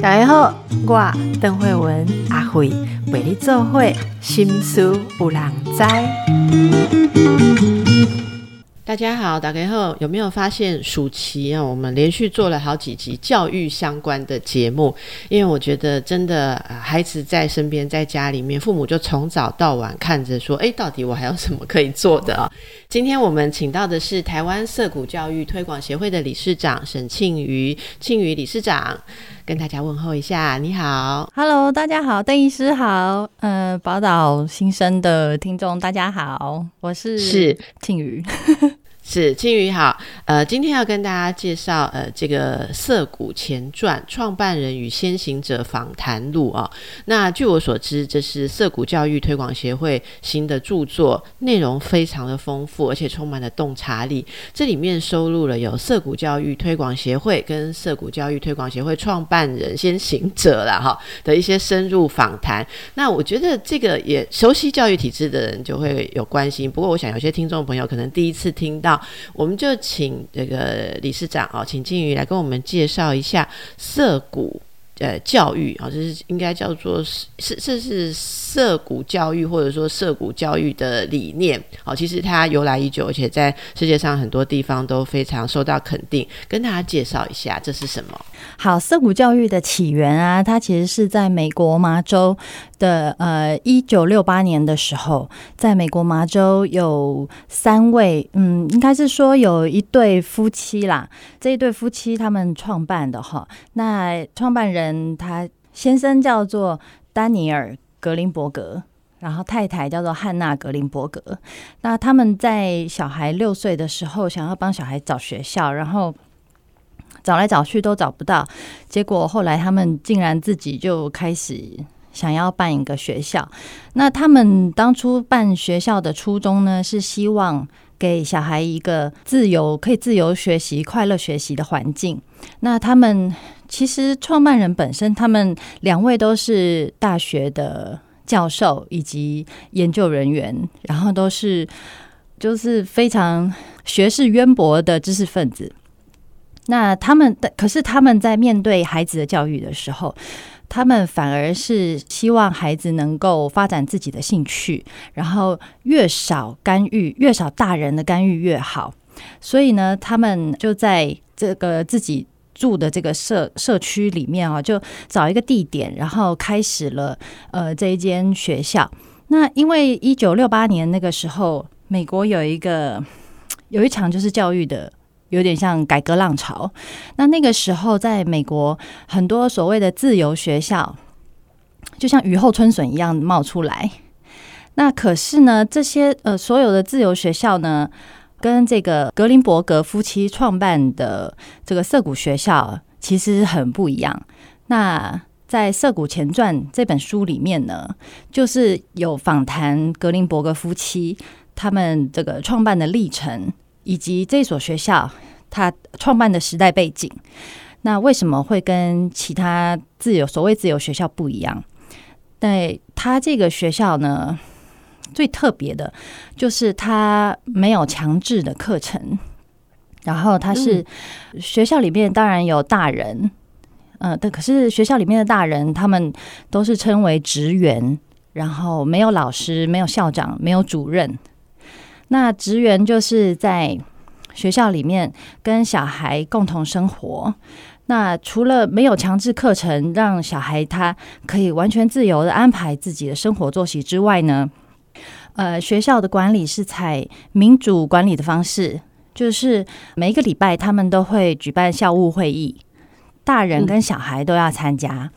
大家好，我邓慧文阿慧陪你做会心思有人知。大家好，打开后有没有发现暑期啊？我们连续做了好几集教育相关的节目，因为我觉得真的孩子在身边，在家里面，父母就从早到晚看着说：“哎，到底我还有什么可以做的啊？” 今天我们请到的是台湾色谷教育推广协会的理事长沈庆瑜，庆瑜理事长跟大家问候一下，你好，Hello，大家好，邓医师好，呃，宝岛新生的听众大家好，我是是。庆瑜。是青鱼好，呃，今天要跟大家介绍呃这个《涩谷前传：创办人与先行者访谈录》啊。那据我所知，这是涩谷教育推广协会新的著作，内容非常的丰富，而且充满了洞察力。这里面收录了有涩谷教育推广协会跟涩谷教育推广协会创办人先行者了哈的一些深入访谈。那我觉得这个也熟悉教育体制的人就会有关心。不过，我想有些听众朋友可能第一次听到。我们就请这个理事长哦，请金鱼来跟我们介绍一下涩谷呃教育啊，这是应该叫做是是是是涩谷教育或者说涩谷教育的理念哦，其实它由来已久，而且在世界上很多地方都非常受到肯定。跟大家介绍一下这是什么？好，涩谷教育的起源啊，它其实是在美国麻州。的呃，一九六八年的时候，在美国麻州有三位，嗯，应该是说有一对夫妻啦。这一对夫妻他们创办的哈，那创办人他先生叫做丹尼尔格林伯格，然后太太叫做汉娜格林伯格。那他们在小孩六岁的时候，想要帮小孩找学校，然后找来找去都找不到，结果后来他们竟然自己就开始。想要办一个学校，那他们当初办学校的初衷呢，是希望给小孩一个自由、可以自由学习、快乐学习的环境。那他们其实创办人本身，他们两位都是大学的教授以及研究人员，然后都是就是非常学识渊博的知识分子。那他们的可是他们在面对孩子的教育的时候。他们反而是希望孩子能够发展自己的兴趣，然后越少干预，越少大人的干预越好。所以呢，他们就在这个自己住的这个社社区里面啊，就找一个地点，然后开始了呃这一间学校。那因为一九六八年那个时候，美国有一个有一场就是教育的。有点像改革浪潮，那那个时候在美国，很多所谓的自由学校，就像雨后春笋一样冒出来。那可是呢，这些呃所有的自由学校呢，跟这个格林伯格夫妻创办的这个涩谷学校其实很不一样。那在《涩谷前传》这本书里面呢，就是有访谈格林伯格夫妻他们这个创办的历程。以及这所学校它创办的时代背景，那为什么会跟其他自由所谓自由学校不一样？对，它这个学校呢，最特别的就是它没有强制的课程，然后它是学校里面当然有大人，嗯，但可是学校里面的大人他们都是称为职员，然后没有老师，没有校长，没有主任。那职员就是在学校里面跟小孩共同生活。那除了没有强制课程，让小孩他可以完全自由的安排自己的生活作息之外呢，呃，学校的管理是采民主管理的方式，就是每一个礼拜他们都会举办校务会议，大人跟小孩都要参加。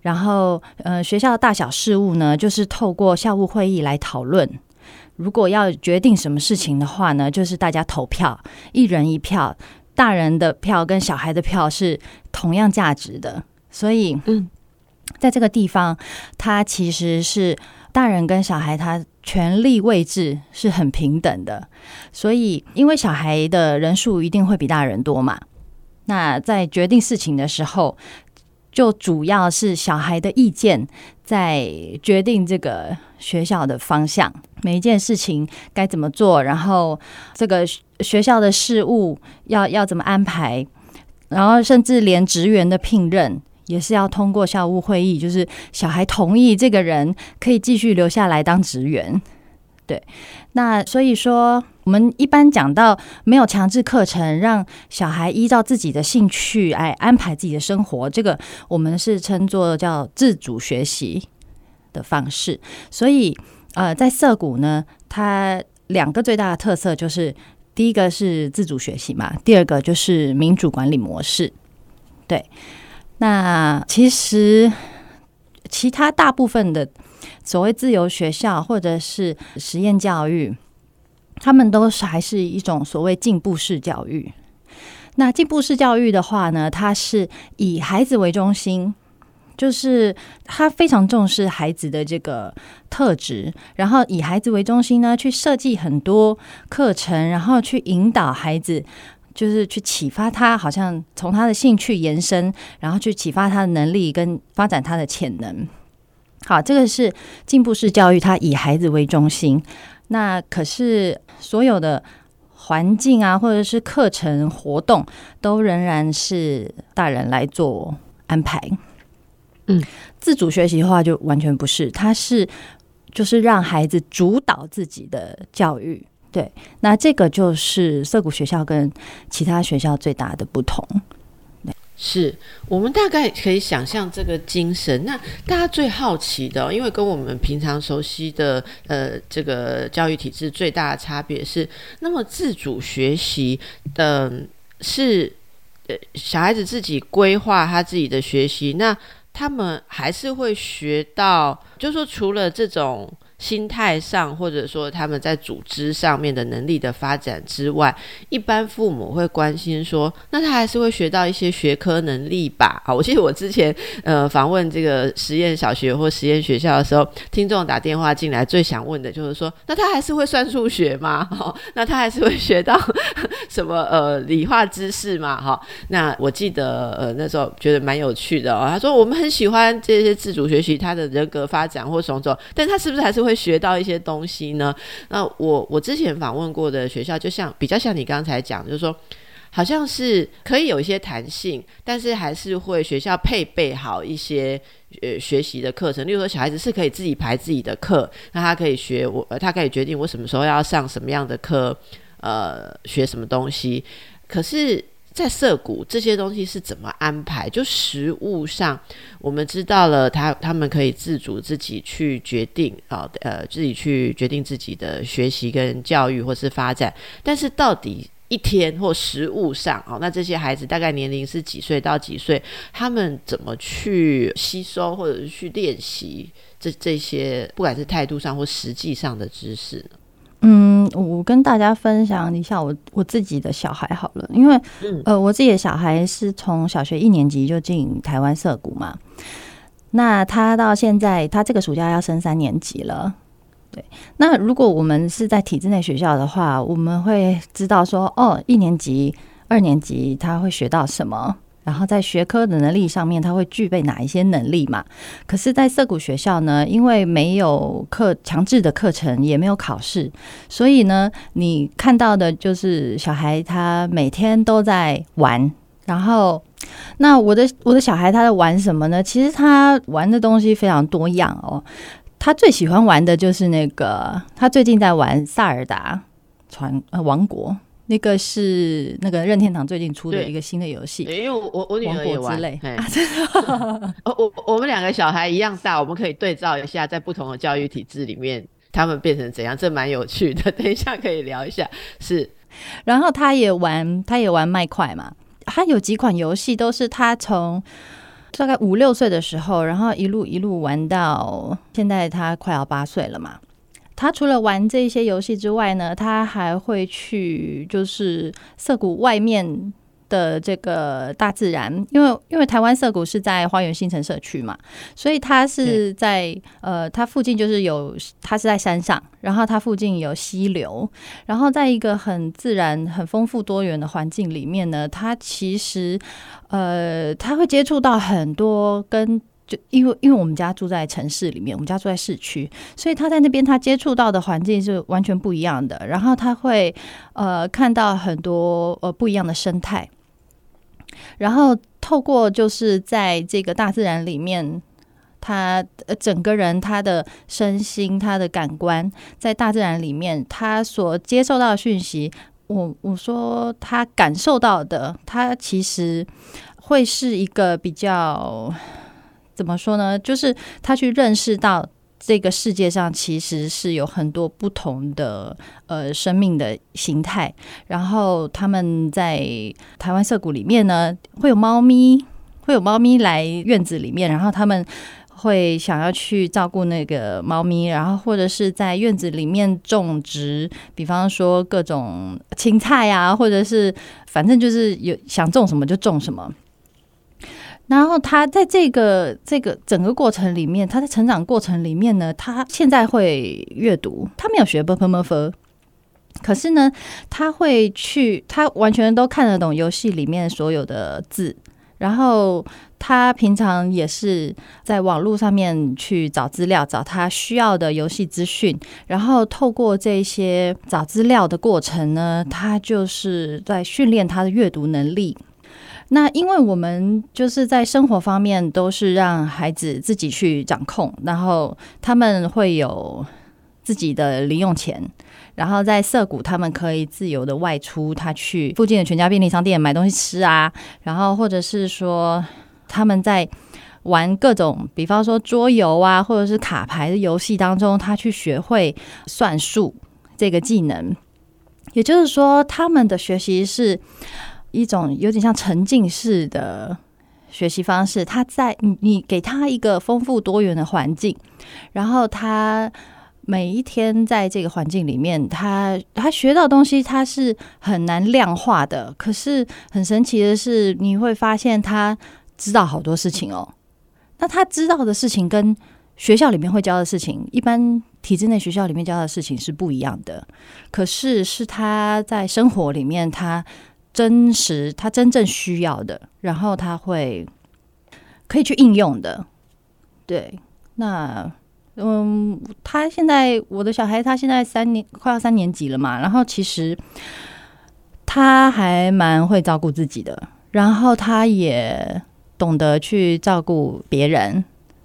然后，呃，学校的大小事务呢，就是透过校务会议来讨论。如果要决定什么事情的话呢，就是大家投票，一人一票，大人的票跟小孩的票是同样价值的。所以，嗯，在这个地方，他其实是大人跟小孩他权力位置是很平等的。所以，因为小孩的人数一定会比大人多嘛，那在决定事情的时候。就主要是小孩的意见在决定这个学校的方向，每一件事情该怎么做，然后这个学校的事务要要怎么安排，然后甚至连职员的聘任也是要通过校务会议，就是小孩同意这个人可以继续留下来当职员。对，那所以说，我们一般讲到没有强制课程，让小孩依照自己的兴趣来安排自己的生活，这个我们是称作叫自主学习的方式。所以，呃，在涩谷呢，它两个最大的特色就是，第一个是自主学习嘛，第二个就是民主管理模式。对，那其实其他大部分的。所谓自由学校或者是实验教育，他们都是还是一种所谓进步式教育。那进步式教育的话呢，它是以孩子为中心，就是他非常重视孩子的这个特质，然后以孩子为中心呢，去设计很多课程，然后去引导孩子，就是去启发他，好像从他的兴趣延伸，然后去启发他的能力跟发展他的潜能。好，这个是进步式教育，它以孩子为中心。那可是所有的环境啊，或者是课程活动，都仍然是大人来做安排。嗯，自主学习的话就完全不是，它是就是让孩子主导自己的教育。对，那这个就是涩谷学校跟其他学校最大的不同。是我们大概可以想象这个精神。那大家最好奇的，因为跟我们平常熟悉的呃这个教育体制最大的差别是，那么自主学习的是呃小孩子自己规划他自己的学习，那他们还是会学到，就是说除了这种。心态上，或者说他们在组织上面的能力的发展之外，一般父母会关心说，那他还是会学到一些学科能力吧？啊，我记得我之前呃访问这个实验小学或实验学校的时候，听众打电话进来，最想问的就是说，那他还是会算数学吗？哈，那他还是会学到什么呃理化知识吗？哈，那我记得呃那时候觉得蛮有趣的哦。他说我们很喜欢这些自主学习，他的人格发展或种种，但他是不是还是会学到一些东西呢。那我我之前访问过的学校，就像比较像你刚才讲，就是说，好像是可以有一些弹性，但是还是会学校配备好一些呃学习的课程。例如说，小孩子是可以自己排自己的课，那他可以学我，他可以决定我什么时候要上什么样的课，呃，学什么东西。可是。在涩谷这些东西是怎么安排？就食物上，我们知道了，他他们可以自主自己去决定啊，呃，自己去决定自己的学习跟教育或是发展。但是到底一天或食物上哦，那这些孩子大概年龄是几岁到几岁？他们怎么去吸收或者是去练习这这些，不管是态度上或实际上的知识呢？嗯，我跟大家分享一下我我自己的小孩好了，因为呃，我自己的小孩是从小学一年级就进台湾涩谷嘛，那他到现在他这个暑假要升三年级了，对，那如果我们是在体制内学校的话，我们会知道说，哦，一年级、二年级他会学到什么。然后在学科的能力上面，他会具备哪一些能力嘛？可是，在涩谷学校呢，因为没有课强制的课程，也没有考试，所以呢，你看到的就是小孩他每天都在玩。然后，那我的我的小孩他在玩什么呢？其实他玩的东西非常多样哦。他最喜欢玩的就是那个，他最近在玩《萨尔达传呃王国》。那个是那个任天堂最近出的一个新的游戏，因为我我我女儿也玩，类 我我我们两个小孩一样大，我们可以对照一下，在不同的教育体制里面，他们变成怎样，这蛮有趣的。等一下可以聊一下。是，然后他也玩，他也玩麦块嘛，他有几款游戏都是他从大概五六岁的时候，然后一路一路玩到现在，他快要八岁了嘛。他除了玩这些游戏之外呢，他还会去就是涩谷外面的这个大自然，因为因为台湾涩谷是在花园新城社区嘛，所以他是在呃，他附近就是有，他是在山上，然后他附近有溪流，然后在一个很自然、很丰富多元的环境里面呢，他其实呃，他会接触到很多跟。就因为因为我们家住在城市里面，我们家住在市区，所以他在那边他接触到的环境是完全不一样的。然后他会呃看到很多呃不一样的生态。然后透过就是在这个大自然里面，他呃整个人他的身心他的感官在大自然里面，他所接受到的讯息，我我说他感受到的，他其实会是一个比较怎么说呢？就是他去认识到。这个世界上其实是有很多不同的呃生命的形态，然后他们在台湾涩谷里面呢，会有猫咪，会有猫咪来院子里面，然后他们会想要去照顾那个猫咪，然后或者是在院子里面种植，比方说各种青菜啊，或者是反正就是有想种什么就种什么。然后他在这个这个整个过程里面，他在成长过程里面呢，他现在会阅读，他没有学 b p m f，可是呢，他会去，他完全都看得懂游戏里面所有的字，然后他平常也是在网络上面去找资料，找他需要的游戏资讯，然后透过这些找资料的过程呢，他就是在训练他的阅读能力。那因为我们就是在生活方面都是让孩子自己去掌控，然后他们会有自己的零用钱，然后在涩谷他们可以自由的外出，他去附近的全家便利商店买东西吃啊，然后或者是说他们在玩各种，比方说桌游啊，或者是卡牌的游戏当中，他去学会算术这个技能，也就是说他们的学习是。一种有点像沉浸式的学习方式，他在你你给他一个丰富多元的环境，然后他每一天在这个环境里面，他他学到东西，他是很难量化的。可是很神奇的是，你会发现他知道好多事情哦。那他知道的事情跟学校里面会教的事情，一般体制内学校里面教的事情是不一样的。可是是他在生活里面他。真实，他真正需要的，然后他会可以去应用的。对，那嗯，他现在我的小孩，他现在三年快要三年级了嘛，然后其实他还蛮会照顾自己的，然后他也懂得去照顾别人，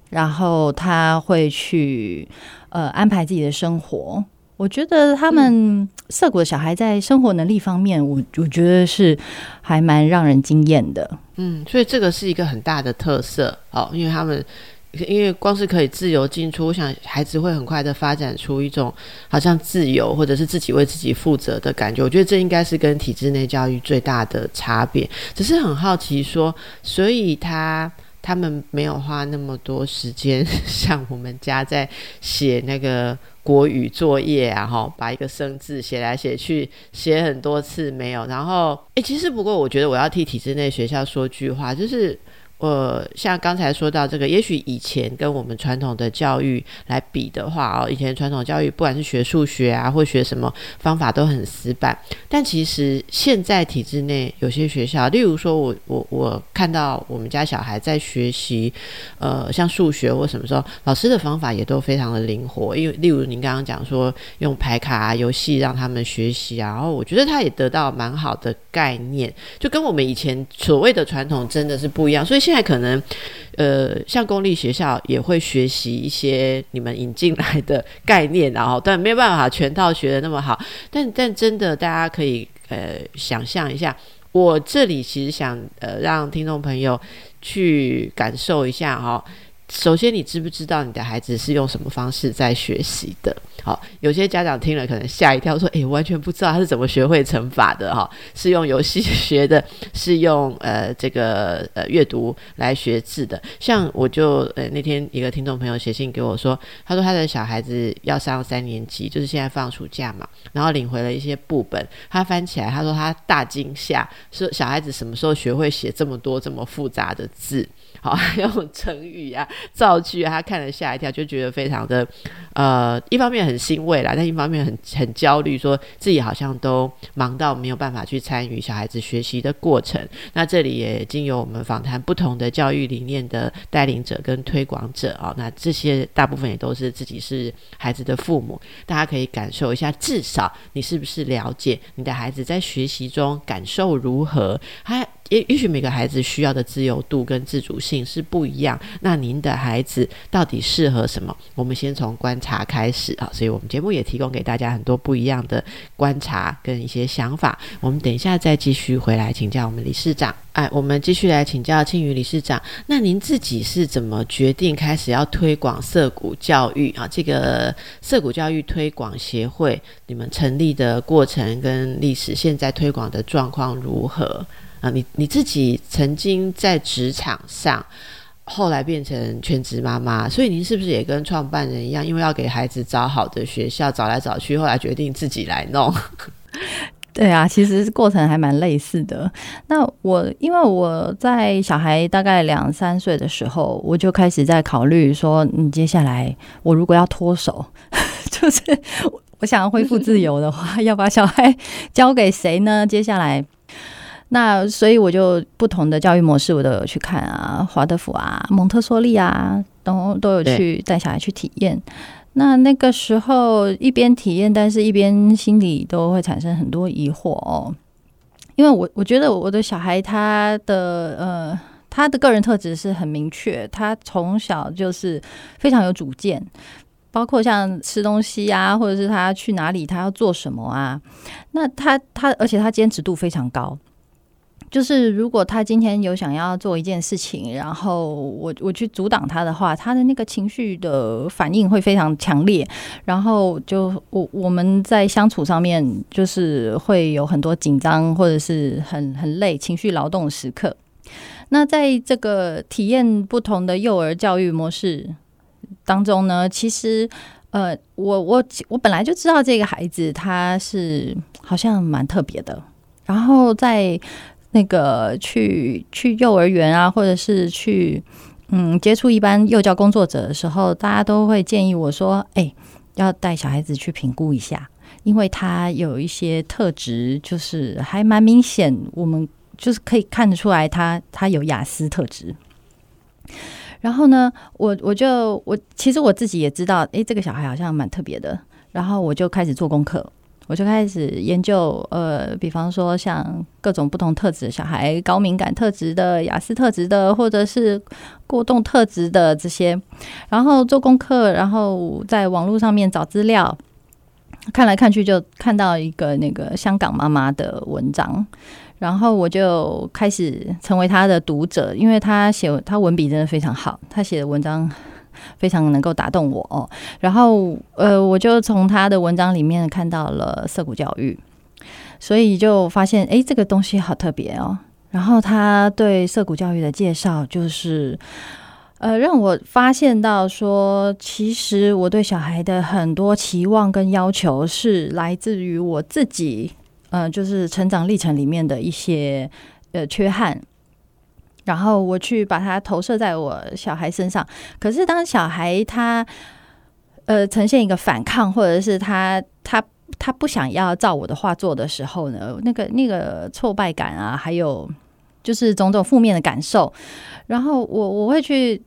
然后他会去呃安排自己的生活。我觉得他们涩谷的小孩在生活能力方面，我我觉得是还蛮让人惊艳的。嗯，所以这个是一个很大的特色哦，因为他们因为光是可以自由进出，我想孩子会很快的发展出一种好像自由或者是自己为自己负责的感觉。我觉得这应该是跟体制内教育最大的差别。只是很好奇说，所以他。他们没有花那么多时间，像我们家在写那个国语作业啊，哈，把一个生字写来写去，写很多次没有。然后，诶，其实不过，我觉得我要替体制内学校说句话，就是。呃，像刚才说到这个，也许以前跟我们传统的教育来比的话哦，以前传统教育不管是学数学啊，或学什么方法都很死板。但其实现在体制内有些学校，例如说我我我看到我们家小孩在学习，呃，像数学或什么时候，老师的方法也都非常的灵活。因为例如您刚刚讲说用牌卡啊游戏让他们学习啊，然后我觉得他也得到蛮好的概念，就跟我们以前所谓的传统真的是不一样。所以现现在可能，呃，像公立学校也会学习一些你们引进来的概念，然后但没有办法全套学的那么好。但但真的，大家可以呃想象一下，我这里其实想呃让听众朋友去感受一下哈。首先，你知不知道你的孩子是用什么方式在学习的？好，有些家长听了可能吓一跳，说：“诶，完全不知道他是怎么学会乘法的。”哈，是用游戏学的，是用呃这个呃阅读来学字的。像我就呃那天一个听众朋友写信给我说，他说他的小孩子要上三年级，就是现在放暑假嘛，然后领回了一些部本，他翻起来，他说他大惊吓，说小孩子什么时候学会写这么多这么复杂的字？好，用成语啊、造句啊，他看了吓一跳，就觉得非常的，呃，一方面很欣慰啦，但一方面很很焦虑，说自己好像都忙到没有办法去参与小孩子学习的过程。那这里也经由我们访谈不同的教育理念的带领者跟推广者啊，那这些大部分也都是自己是孩子的父母，大家可以感受一下，至少你是不是了解你的孩子在学习中感受如何？还。也也许每个孩子需要的自由度跟自主性是不一样。那您的孩子到底适合什么？我们先从观察开始啊。所以我们节目也提供给大家很多不一样的观察跟一些想法。我们等一下再继续回来请教我们理事长。哎，我们继续来请教庆余理事长。那您自己是怎么决定开始要推广色谷教育啊？这个色谷教育推广协会，你们成立的过程跟历史，现在推广的状况如何啊？你你自己曾经在职场上，后来变成全职妈妈，所以您是不是也跟创办人一样，因为要给孩子找好的学校，找来找去，后来决定自己来弄？对啊，其实过程还蛮类似的。那我因为我在小孩大概两三岁的时候，我就开始在考虑说，你接下来我如果要脱手，就是我想要恢复自由的话，要把小孩交给谁呢？接下来，那所以我就不同的教育模式我都有去看啊，华德福啊，蒙特梭利啊，都都有去带小孩去体验。那那个时候一边体验，但是一边心里都会产生很多疑惑哦，因为我我觉得我的小孩他的呃他的个人特质是很明确，他从小就是非常有主见，包括像吃东西啊，或者是他去哪里他要做什么啊，那他他而且他坚持度非常高。就是如果他今天有想要做一件事情，然后我我去阻挡他的话，他的那个情绪的反应会非常强烈，然后就我我们在相处上面就是会有很多紧张或者是很很累、情绪劳动时刻。那在这个体验不同的幼儿教育模式当中呢，其实呃，我我我本来就知道这个孩子他是好像蛮特别的，然后在。那个去去幼儿园啊，或者是去嗯接触一般幼教工作者的时候，大家都会建议我说：“哎，要带小孩子去评估一下，因为他有一些特质，就是还蛮明显，我们就是可以看得出来，他他有雅思特质。”然后呢，我我就我其实我自己也知道，哎，这个小孩好像蛮特别的，然后我就开始做功课。我就开始研究，呃，比方说像各种不同特质的小孩，高敏感特质的、雅思特质的，或者是过动特质的这些，然后做功课，然后在网络上面找资料，看来看去就看到一个那个香港妈妈的文章，然后我就开始成为他的读者，因为他写他文笔真的非常好，他写的文章。非常能够打动我哦，然后呃，我就从他的文章里面看到了色谷教育，所以就发现哎，这个东西好特别哦。然后他对色谷教育的介绍，就是呃，让我发现到说，其实我对小孩的很多期望跟要求，是来自于我自己，呃，就是成长历程里面的一些呃缺憾。然后我去把它投射在我小孩身上，可是当小孩他呃呈现一个反抗，或者是他他他不想要照我的话做的时候呢，那个那个挫败感啊，还有就是种种负面的感受，然后我我会去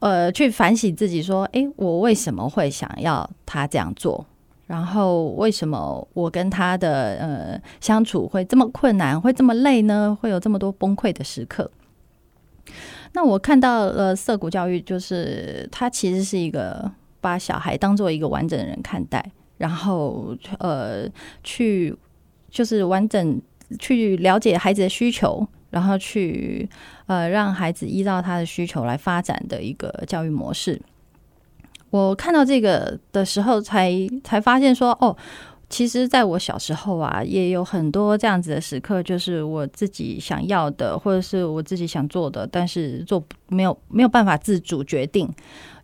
呃去反省自己，说，哎，我为什么会想要他这样做？然后为什么我跟他的呃相处会这么困难，会这么累呢？会有这么多崩溃的时刻？那我看到了色谷教育，就是它其实是一个把小孩当做一个完整的人看待，然后呃去就是完整去了解孩子的需求，然后去呃让孩子依照他的需求来发展的一个教育模式。我看到这个的时候，才才发现说哦。其实，在我小时候啊，也有很多这样子的时刻，就是我自己想要的，或者是我自己想做的，但是做没有没有办法自主决定，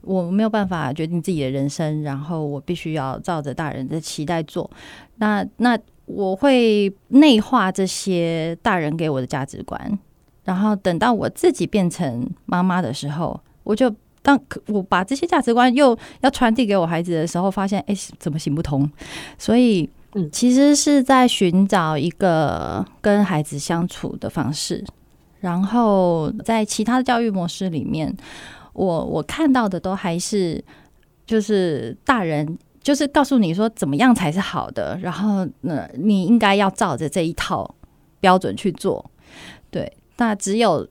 我没有办法决定自己的人生，然后我必须要照着大人的期待做。那那我会内化这些大人给我的价值观，然后等到我自己变成妈妈的时候，我就。当我把这些价值观又要传递给我孩子的时候，发现哎，怎么行不通？所以，嗯，其实是在寻找一个跟孩子相处的方式。然后，在其他的教育模式里面，我我看到的都还是就是大人就是告诉你说怎么样才是好的，然后呢，你应该要照着这一套标准去做。对，那只有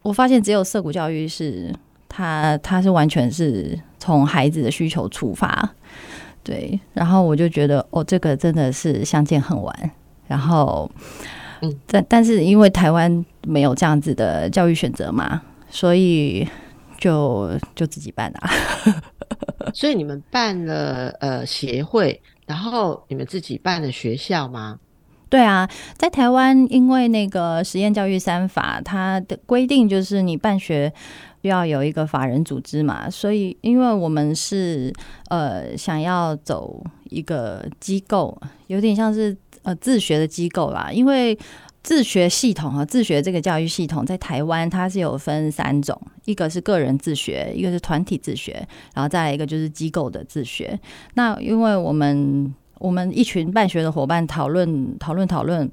我发现，只有色谷教育是他，他是完全是从孩子的需求出发，对。然后我就觉得，哦，这个真的是相见恨晚。然后，嗯，但但是因为台湾没有这样子的教育选择嘛，所以就就自己办啊。所以你们办了呃协会，然后你们自己办了学校吗？对啊，在台湾，因为那个实验教育三法，它的规定就是你办学需要有一个法人组织嘛，所以因为我们是呃想要走一个机构，有点像是呃自学的机构啦，因为自学系统和自学这个教育系统在台湾它是有分三种，一个是个人自学，一个是团体自学，然后再来一个就是机构的自学。那因为我们我们一群办学的伙伴讨论讨论讨论，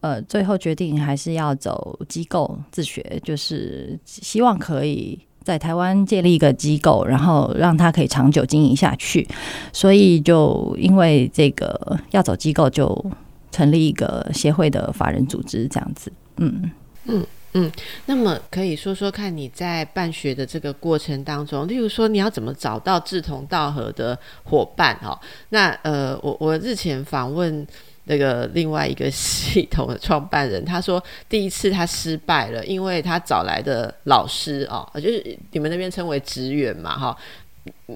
呃，最后决定还是要走机构自学，就是希望可以在台湾建立一个机构，然后让它可以长久经营下去。所以就因为这个要走机构，就成立一个协会的法人组织，这样子。嗯嗯。嗯，那么可以说说看你在办学的这个过程当中，例如说你要怎么找到志同道合的伙伴哦？那呃，我我日前访问那个另外一个系统的创办人，他说第一次他失败了，因为他找来的老师哦，就是你们那边称为职员嘛哈，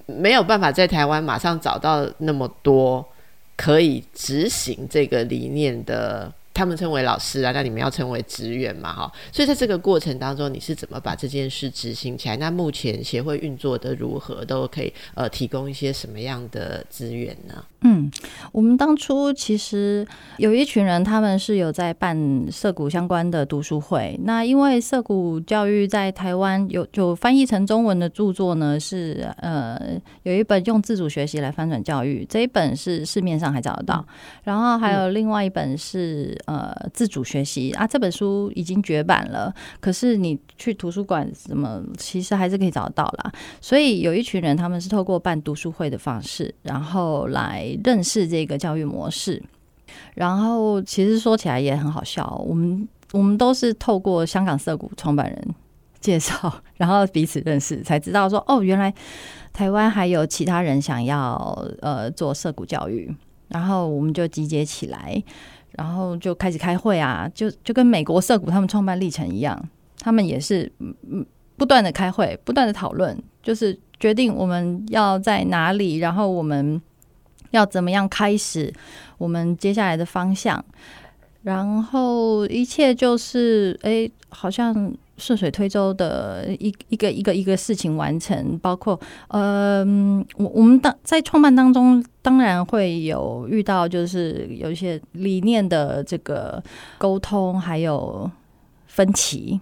没有办法在台湾马上找到那么多可以执行这个理念的。他们称为老师啊，那你们要称为职员嘛，哈。所以在这个过程当中，你是怎么把这件事执行起来？那目前协会运作的如何？都可以呃提供一些什么样的资源呢？嗯，我们当初其实有一群人，他们是有在办涉谷相关的读书会。那因为涉谷教育在台湾有就翻译成中文的著作呢，是呃有一本用自主学习来翻转教育，这一本是市面上还找得到。然后还有另外一本是。呃，自主学习啊，这本书已经绝版了。可是你去图书馆什么，其实还是可以找得到啦。所以有一群人，他们是透过办读书会的方式，然后来认识这个教育模式。然后其实说起来也很好笑，我们我们都是透过香港色谷创办人介绍，然后彼此认识，才知道说哦，原来台湾还有其他人想要呃做社谷教育，然后我们就集结起来。然后就开始开会啊，就就跟美国涩谷他们创办历程一样，他们也是嗯不断的开会，不断的讨论，就是决定我们要在哪里，然后我们要怎么样开始我们接下来的方向，然后一切就是哎，好像。顺水推舟的一一个一个一个事情完成，包括呃，我我们当在创办当中，当然会有遇到，就是有一些理念的这个沟通，还有分歧。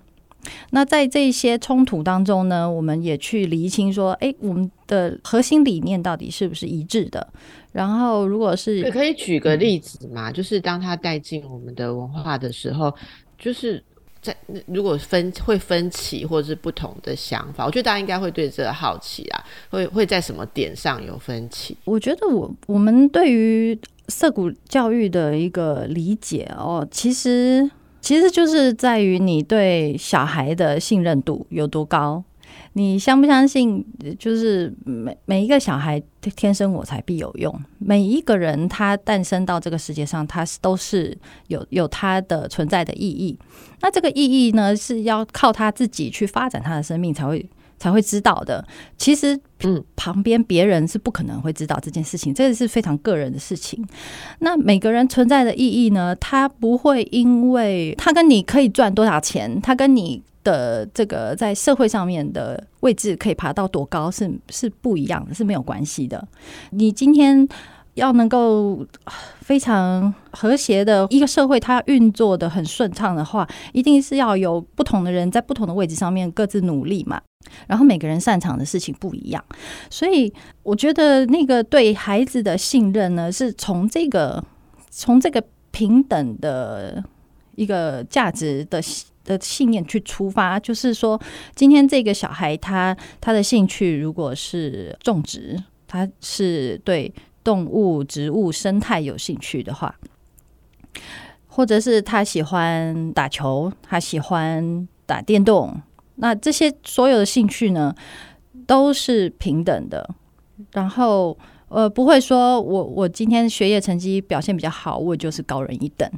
那在这些冲突当中呢，我们也去厘清说，哎，我们的核心理念到底是不是一致的？然后，如果是可以举个例子嘛，就是当他带进我们的文化的时候，就是。在如果分会分歧或者是不同的想法，我觉得大家应该会对这个好奇啊，会会在什么点上有分歧？我觉得我我们对于涩谷教育的一个理解哦，其实其实就是在于你对小孩的信任度有多高。你相不相信？就是每每一个小孩天生我材必有用。每一个人他诞生到这个世界上，他是都是有有他的存在的意义。那这个意义呢，是要靠他自己去发展他的生命才会才会知道的。其实，嗯，旁边别人是不可能会知道这件事情，这个是非常个人的事情。那每个人存在的意义呢，他不会因为他跟你可以赚多少钱，他跟你。的这个在社会上面的位置可以爬到多高是是不一样的，是没有关系的。你今天要能够非常和谐的一个社会，它运作的很顺畅的话，一定是要有不同的人在不同的位置上面各自努力嘛。然后每个人擅长的事情不一样，所以我觉得那个对孩子的信任呢，是从这个从这个平等的一个价值的。的信念去出发，就是说，今天这个小孩他他的兴趣如果是种植，他是对动物、植物、生态有兴趣的话，或者是他喜欢打球，他喜欢打电动，那这些所有的兴趣呢，都是平等的。然后，呃，不会说我我今天学业成绩表现比较好，我就是高人一等。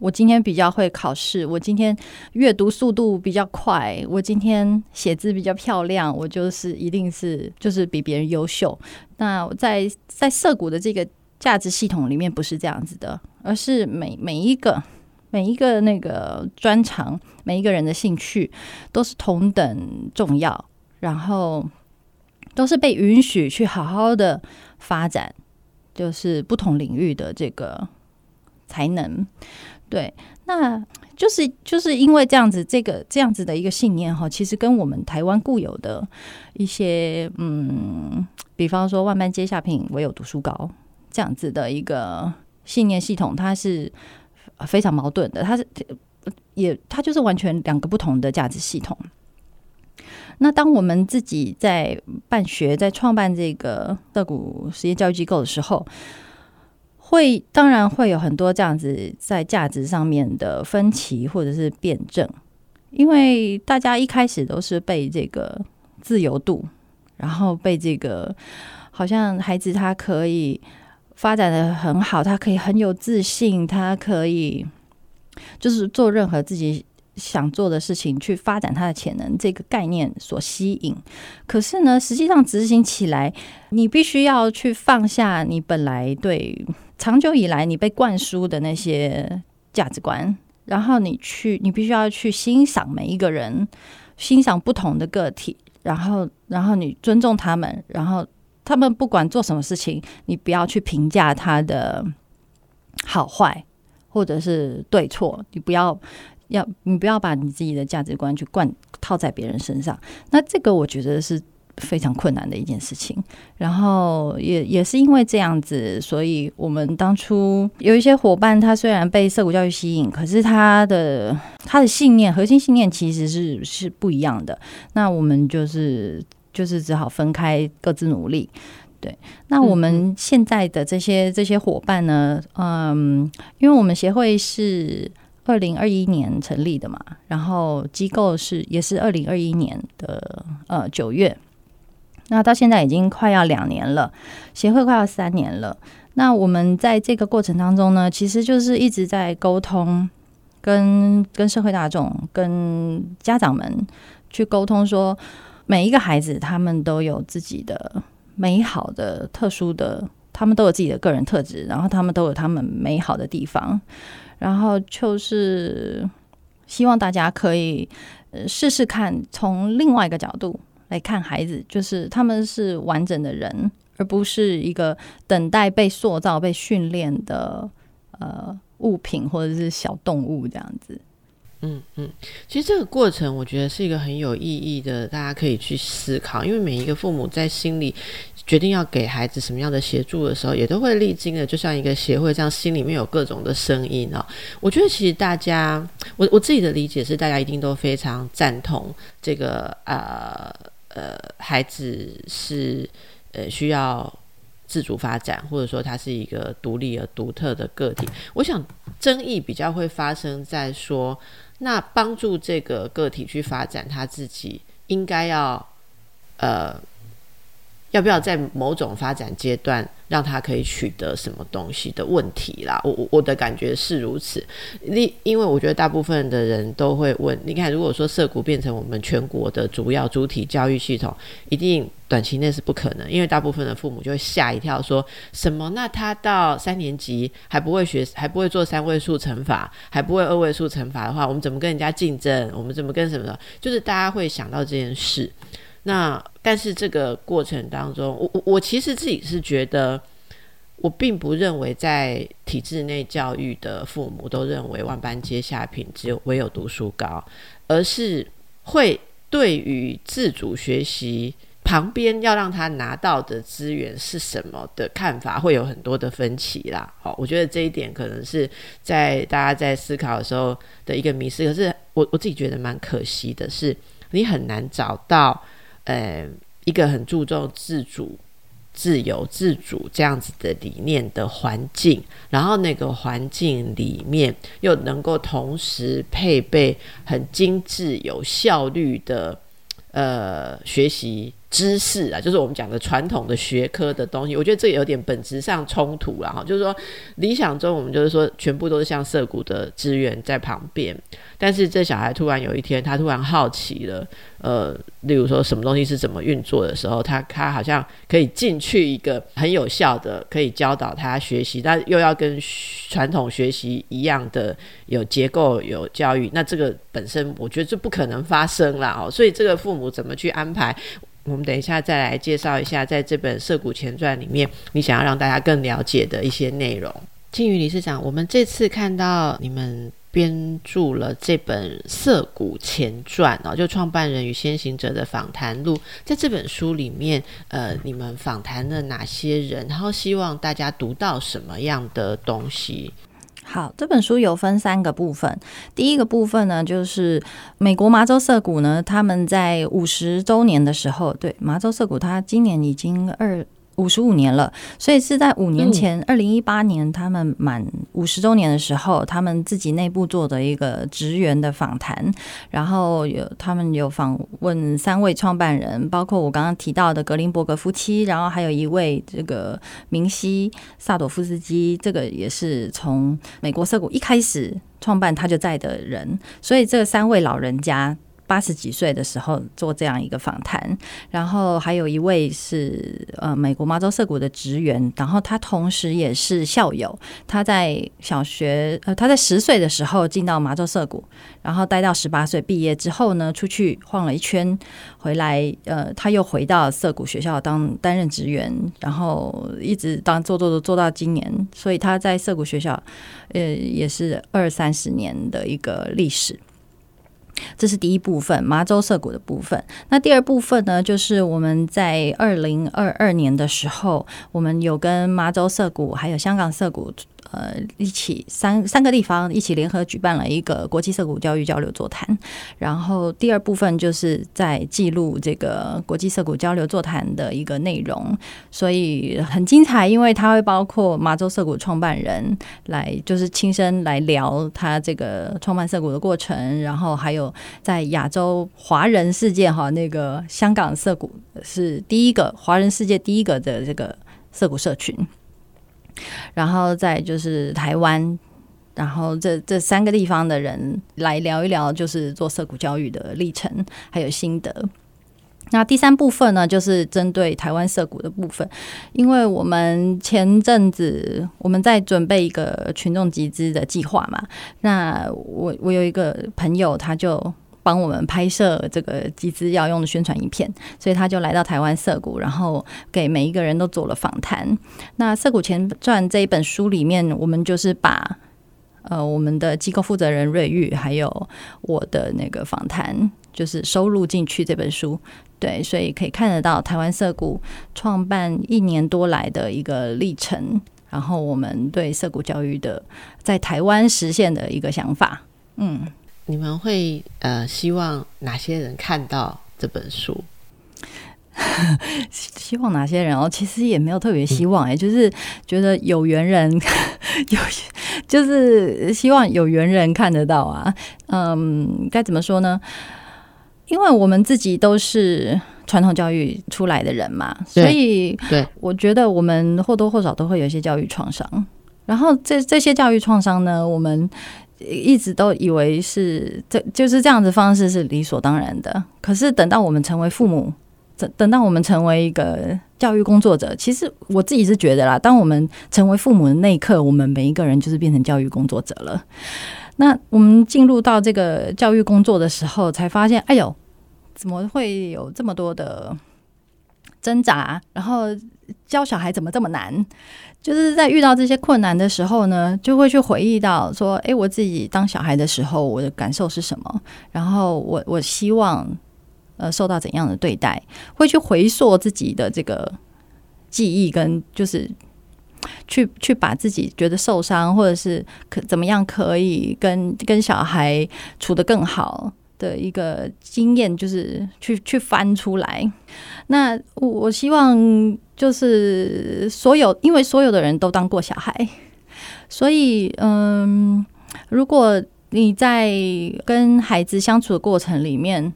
我今天比较会考试，我今天阅读速度比较快，我今天写字比较漂亮，我就是一定是就是比别人优秀。那在在涩谷的这个价值系统里面，不是这样子的，而是每每一个每一个那个专长，每一个人的兴趣都是同等重要，然后都是被允许去好好的发展，就是不同领域的这个才能。对，那就是就是因为这样子，这个这样子的一个信念哈，其实跟我们台湾固有的一些嗯，比方说万般皆下品，唯有读书高这样子的一个信念系统，它是非常矛盾的。它是也它就是完全两个不同的价值系统。那当我们自己在办学，在创办这个乐谷实验教育机构的时候。会当然会有很多这样子在价值上面的分歧或者是辩证，因为大家一开始都是被这个自由度，然后被这个好像孩子他可以发展的很好，他可以很有自信，他可以就是做任何自己想做的事情去发展他的潜能这个概念所吸引。可是呢，实际上执行起来，你必须要去放下你本来对。长久以来，你被灌输的那些价值观，然后你去，你必须要去欣赏每一个人，欣赏不同的个体，然后，然后你尊重他们，然后他们不管做什么事情，你不要去评价他的好坏或者是对错，你不要要，你不要把你自己的价值观去灌套在别人身上。那这个我觉得是。非常困难的一件事情，然后也也是因为这样子，所以我们当初有一些伙伴，他虽然被涩谷教育吸引，可是他的他的信念核心信念其实是是不一样的。那我们就是就是只好分开各自努力。对，那我们现在的这些这些伙伴呢，嗯，因为我们协会是二零二一年成立的嘛，然后机构是也是二零二一年的呃九月。那到现在已经快要两年了，协会快要三年了。那我们在这个过程当中呢，其实就是一直在沟通，跟跟社会大众、跟家长们去沟通，说每一个孩子他们都有自己的美好的、特殊的，他们都有自己的个人特质，然后他们都有他们美好的地方，然后就是希望大家可以试试看，从另外一个角度。来看孩子，就是他们是完整的人，而不是一个等待被塑造、被训练的呃物品或者是小动物这样子。嗯嗯，其实这个过程我觉得是一个很有意义的，大家可以去思考，因为每一个父母在心里决定要给孩子什么样的协助的时候，也都会历经的，就像一个协会这样，心里面有各种的声音啊。我觉得其实大家，我我自己的理解是，大家一定都非常赞同这个呃。呃，孩子是呃需要自主发展，或者说他是一个独立而独特的个体。我想争议比较会发生在说，那帮助这个个体去发展他自己，应该要呃。要不要在某种发展阶段让他可以取得什么东西的问题啦？我我我的感觉是如此。你因为我觉得大部分的人都会问：你看，如果说社谷变成我们全国的主要主体教育系统，一定短期内是不可能。因为大部分的父母就会吓一跳，说什么？那他到三年级还不会学，还不会做三位数乘法，还不会二位数乘法的话，我们怎么跟人家竞争？我们怎么跟什么？就是大家会想到这件事。那但是这个过程当中，我我我其实自己是觉得，我并不认为在体制内教育的父母都认为万般皆下品，只有唯有读书高，而是会对于自主学习旁边要让他拿到的资源是什么的看法，会有很多的分歧啦。好，我觉得这一点可能是在大家在思考的时候的一个迷失。可是我我自己觉得蛮可惜的是，你很难找到。呃，一个很注重自主、自由自主这样子的理念的环境，然后那个环境里面又能够同时配备很精致、有效率的呃学习。知识啊，就是我们讲的传统的学科的东西，我觉得这有点本质上冲突了哈。就是说，理想中我们就是说，全部都是像涩谷的资源在旁边，但是这小孩突然有一天，他突然好奇了，呃，例如说什么东西是怎么运作的时候，他他好像可以进去一个很有效的，可以教导他学习，但又要跟传统学习一样的有结构、有教育，那这个本身我觉得这不可能发生了哦。所以这个父母怎么去安排？我们等一下再来介绍一下，在这本《涉谷前传》里面，你想要让大家更了解的一些内容。金宇理事长，我们这次看到你们编著了这本《涉谷前传》哦，就创办人与先行者的访谈录。在这本书里面，呃，你们访谈了哪些人？然后希望大家读到什么样的东西？好，这本书有分三个部分。第一个部分呢，就是美国麻州涩谷呢，他们在五十周年的时候，对麻州涩谷，它今年已经二。五十五年了，所以是在五年前，二零一八年他们满五十周年的时候，他们自己内部做的一个职员的访谈，然后有他们有访问三位创办人，包括我刚刚提到的格林伯格夫妻，然后还有一位这个明西萨朵夫斯基，这个也是从美国涩谷一开始创办他就在的人，所以这三位老人家。八十几岁的时候做这样一个访谈，然后还有一位是呃美国麻州涩谷的职员，然后他同时也是校友。他在小学呃他在十岁的时候进到麻州涩谷，然后待到十八岁毕业之后呢，出去晃了一圈，回来呃他又回到涩谷学校当担任职员，然后一直当做做做做到今年，所以他在涩谷学校呃也是二三十年的一个历史。这是第一部分，麻州涩谷的部分。那第二部分呢，就是我们在二零二二年的时候，我们有跟麻州涩谷还有香港涩谷。呃，一起三三个地方一起联合举办了一个国际涩谷教育交流座谈，然后第二部分就是在记录这个国际涩谷交流座谈的一个内容，所以很精彩，因为它会包括麻州涩谷创办人来，就是亲身来聊他这个创办涩谷的过程，然后还有在亚洲华人世界哈，那个香港涩谷是第一个华人世界第一个的这个涩谷社群。然后再就是台湾，然后这这三个地方的人来聊一聊，就是做社谷教育的历程还有心得。那第三部分呢，就是针对台湾涩谷的部分，因为我们前阵子我们在准备一个群众集资的计划嘛，那我我有一个朋友，他就。帮我们拍摄这个集资要用的宣传影片，所以他就来到台湾涩谷，然后给每一个人都做了访谈。那《涩谷前传》这一本书里面，我们就是把呃我们的机构负责人瑞玉，还有我的那个访谈，就是收录进去这本书。对，所以可以看得到台湾涩谷创办一年多来的一个历程，然后我们对涩谷教育的在台湾实现的一个想法。嗯。你们会呃希望哪些人看到这本书？希望哪些人哦？其实也没有特别希望哎，就是觉得有缘人 有，就是希望有缘人看得到啊。嗯，该怎么说呢？因为我们自己都是传统教育出来的人嘛，所以对，我觉得我们或多或少都会有一些教育创伤。然后这这些教育创伤呢，我们。一直都以为是这就是这样子方式是理所当然的，可是等到我们成为父母，等等到我们成为一个教育工作者，其实我自己是觉得啦，当我们成为父母的那一刻，我们每一个人就是变成教育工作者了。那我们进入到这个教育工作的时候，才发现，哎呦，怎么会有这么多的挣扎？然后教小孩怎么这么难？就是在遇到这些困难的时候呢，就会去回忆到说，哎，我自己当小孩的时候，我的感受是什么？然后我我希望呃受到怎样的对待？会去回溯自己的这个记忆，跟就是去去把自己觉得受伤，或者是可怎么样可以跟跟小孩处得更好的一个经验，就是去去翻出来。那我我希望。就是所有，因为所有的人都当过小孩，所以嗯，如果你在跟孩子相处的过程里面，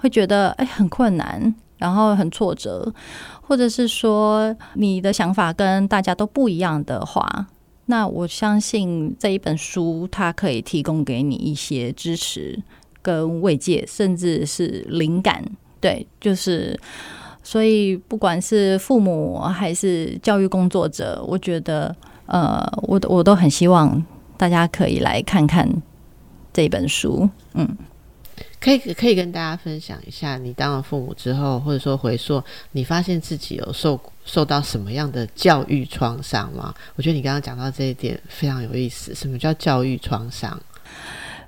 会觉得哎很困难，然后很挫折，或者是说你的想法跟大家都不一样的话，那我相信这一本书它可以提供给你一些支持跟慰藉，甚至是灵感。对，就是所以不管是父母还是教育工作者，我觉得呃，我我都很希望大家可以来看看。这本书，嗯，可以可以跟大家分享一下，你当了父母之后，或者说回溯，你发现自己有受受到什么样的教育创伤吗？我觉得你刚刚讲到这一点非常有意思。什么叫教育创伤？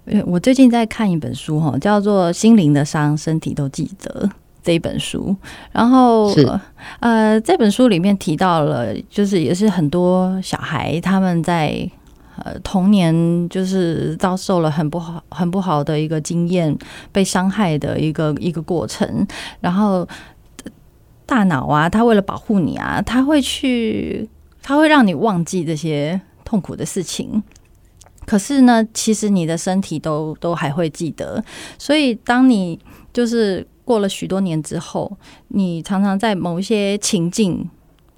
呃，我最近在看一本书，哈，叫做《心灵的伤，身体都记得》这一本书。然后，呃，这本书里面提到了，就是也是很多小孩他们在。呃，童年就是遭受了很不好、很不好的一个经验，被伤害的一个一个过程。然后大脑啊，他为了保护你啊，他会去，他会让你忘记这些痛苦的事情。可是呢，其实你的身体都都还会记得。所以，当你就是过了许多年之后，你常常在某一些情境，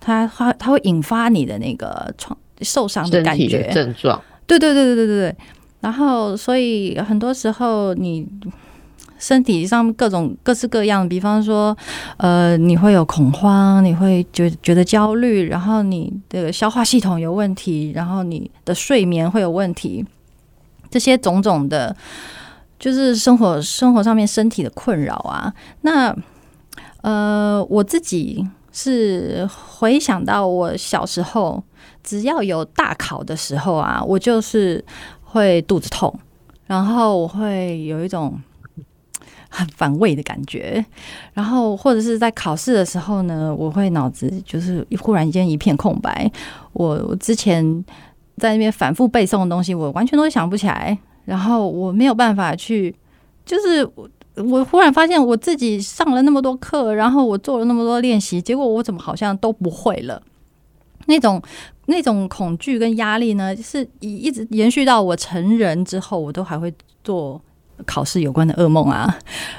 它它它会引发你的那个创。受伤的感觉症状，对对对对对对对。然后，所以很多时候你身体上各种各式各样，比方说，呃，你会有恐慌，你会觉觉得焦虑，然后你的消化系统有问题，然后你的睡眠会有问题，这些种种的，就是生活生活上面身体的困扰啊。那呃，我自己是回想到我小时候。只要有大考的时候啊，我就是会肚子痛，然后我会有一种很反胃的感觉，然后或者是在考试的时候呢，我会脑子就是忽然间一片空白。我我之前在那边反复背诵的东西，我完全都想不起来，然后我没有办法去，就是我忽然发现我自己上了那么多课，然后我做了那么多练习，结果我怎么好像都不会了。那种那种恐惧跟压力呢，就是一一直延续到我成人之后，我都还会做考试有关的噩梦啊，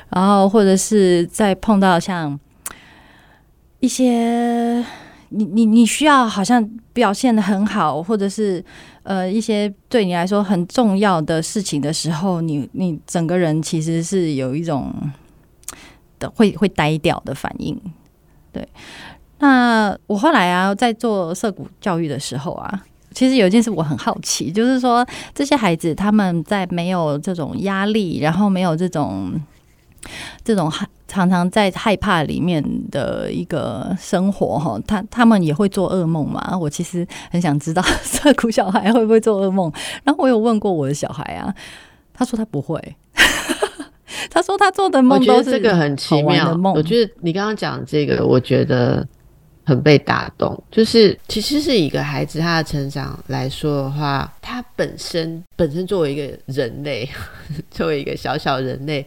然后或者是在碰到像一些你你你需要好像表现的很好，或者是呃一些对你来说很重要的事情的时候，你你整个人其实是有一种的会会呆掉的反应，对。那我后来啊，在做涉谷教育的时候啊，其实有一件事我很好奇，就是说这些孩子他们在没有这种压力，然后没有这种这种害常常在害怕里面的一个生活哈，他他们也会做噩梦嘛？我其实很想知道 涉谷小孩会不会做噩梦。然后我有问过我的小孩啊，他说他不会，他说他做的梦都是这个很奇妙的梦。我觉得你刚刚讲这个，我觉得。很被打动，就是其实是一个孩子他的成长来说的话，他本身本身作为一个人类，作为一个小小人类，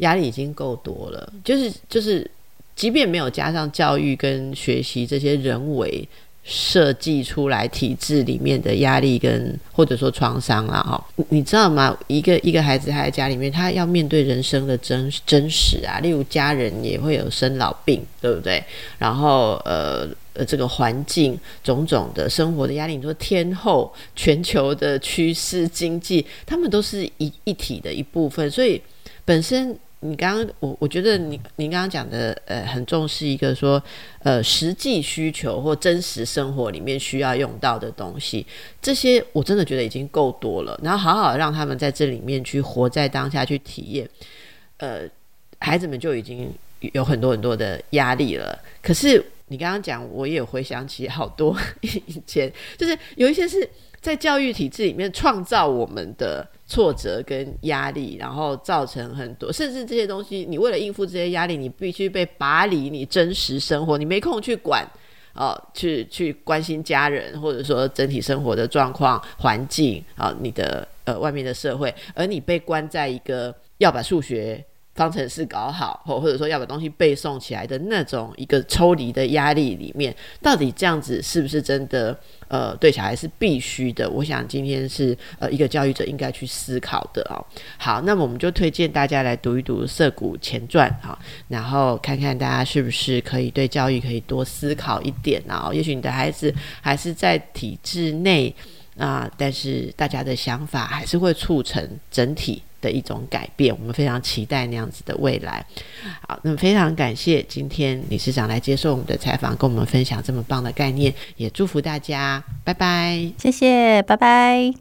压力已经够多了。就是就是，即便没有加上教育跟学习这些人为。设计出来体制里面的压力跟或者说创伤啦，哈，你知道吗？一个一个孩子他在家里面，他要面对人生的真真实啊，例如家人也会有生老病，对不对？然后呃呃，这个环境种种的生活的压力，你说天后全球的趋势经济，他们都是一一体的一部分，所以本身。你刚刚我我觉得你你刚刚讲的呃很重视一个说呃实际需求或真实生活里面需要用到的东西，这些我真的觉得已经够多了。然后好好让他们在这里面去活在当下去体验，呃，孩子们就已经有很多很多的压力了。可是你刚刚讲，我也回想起好多 以前，就是有一些是在教育体制里面创造我们的。挫折跟压力，然后造成很多，甚至这些东西，你为了应付这些压力，你必须被拔离你真实生活，你没空去管，哦，去去关心家人，或者说整体生活的状况、环境啊，你的呃外面的社会，而你被关在一个要把数学。方程式搞好，或或者说要把东西背诵起来的那种一个抽离的压力里面，到底这样子是不是真的？呃，对小孩是必须的。我想今天是呃一个教育者应该去思考的哦。好，那么我们就推荐大家来读一读《涩谷前传》哈，然后看看大家是不是可以对教育可以多思考一点啊。也许你的孩子还是在体制内啊，但是大家的想法还是会促成整体。的一种改变，我们非常期待那样子的未来。好，那么非常感谢今天理事长来接受我们的采访，跟我们分享这么棒的概念，也祝福大家，拜拜，谢谢，拜拜。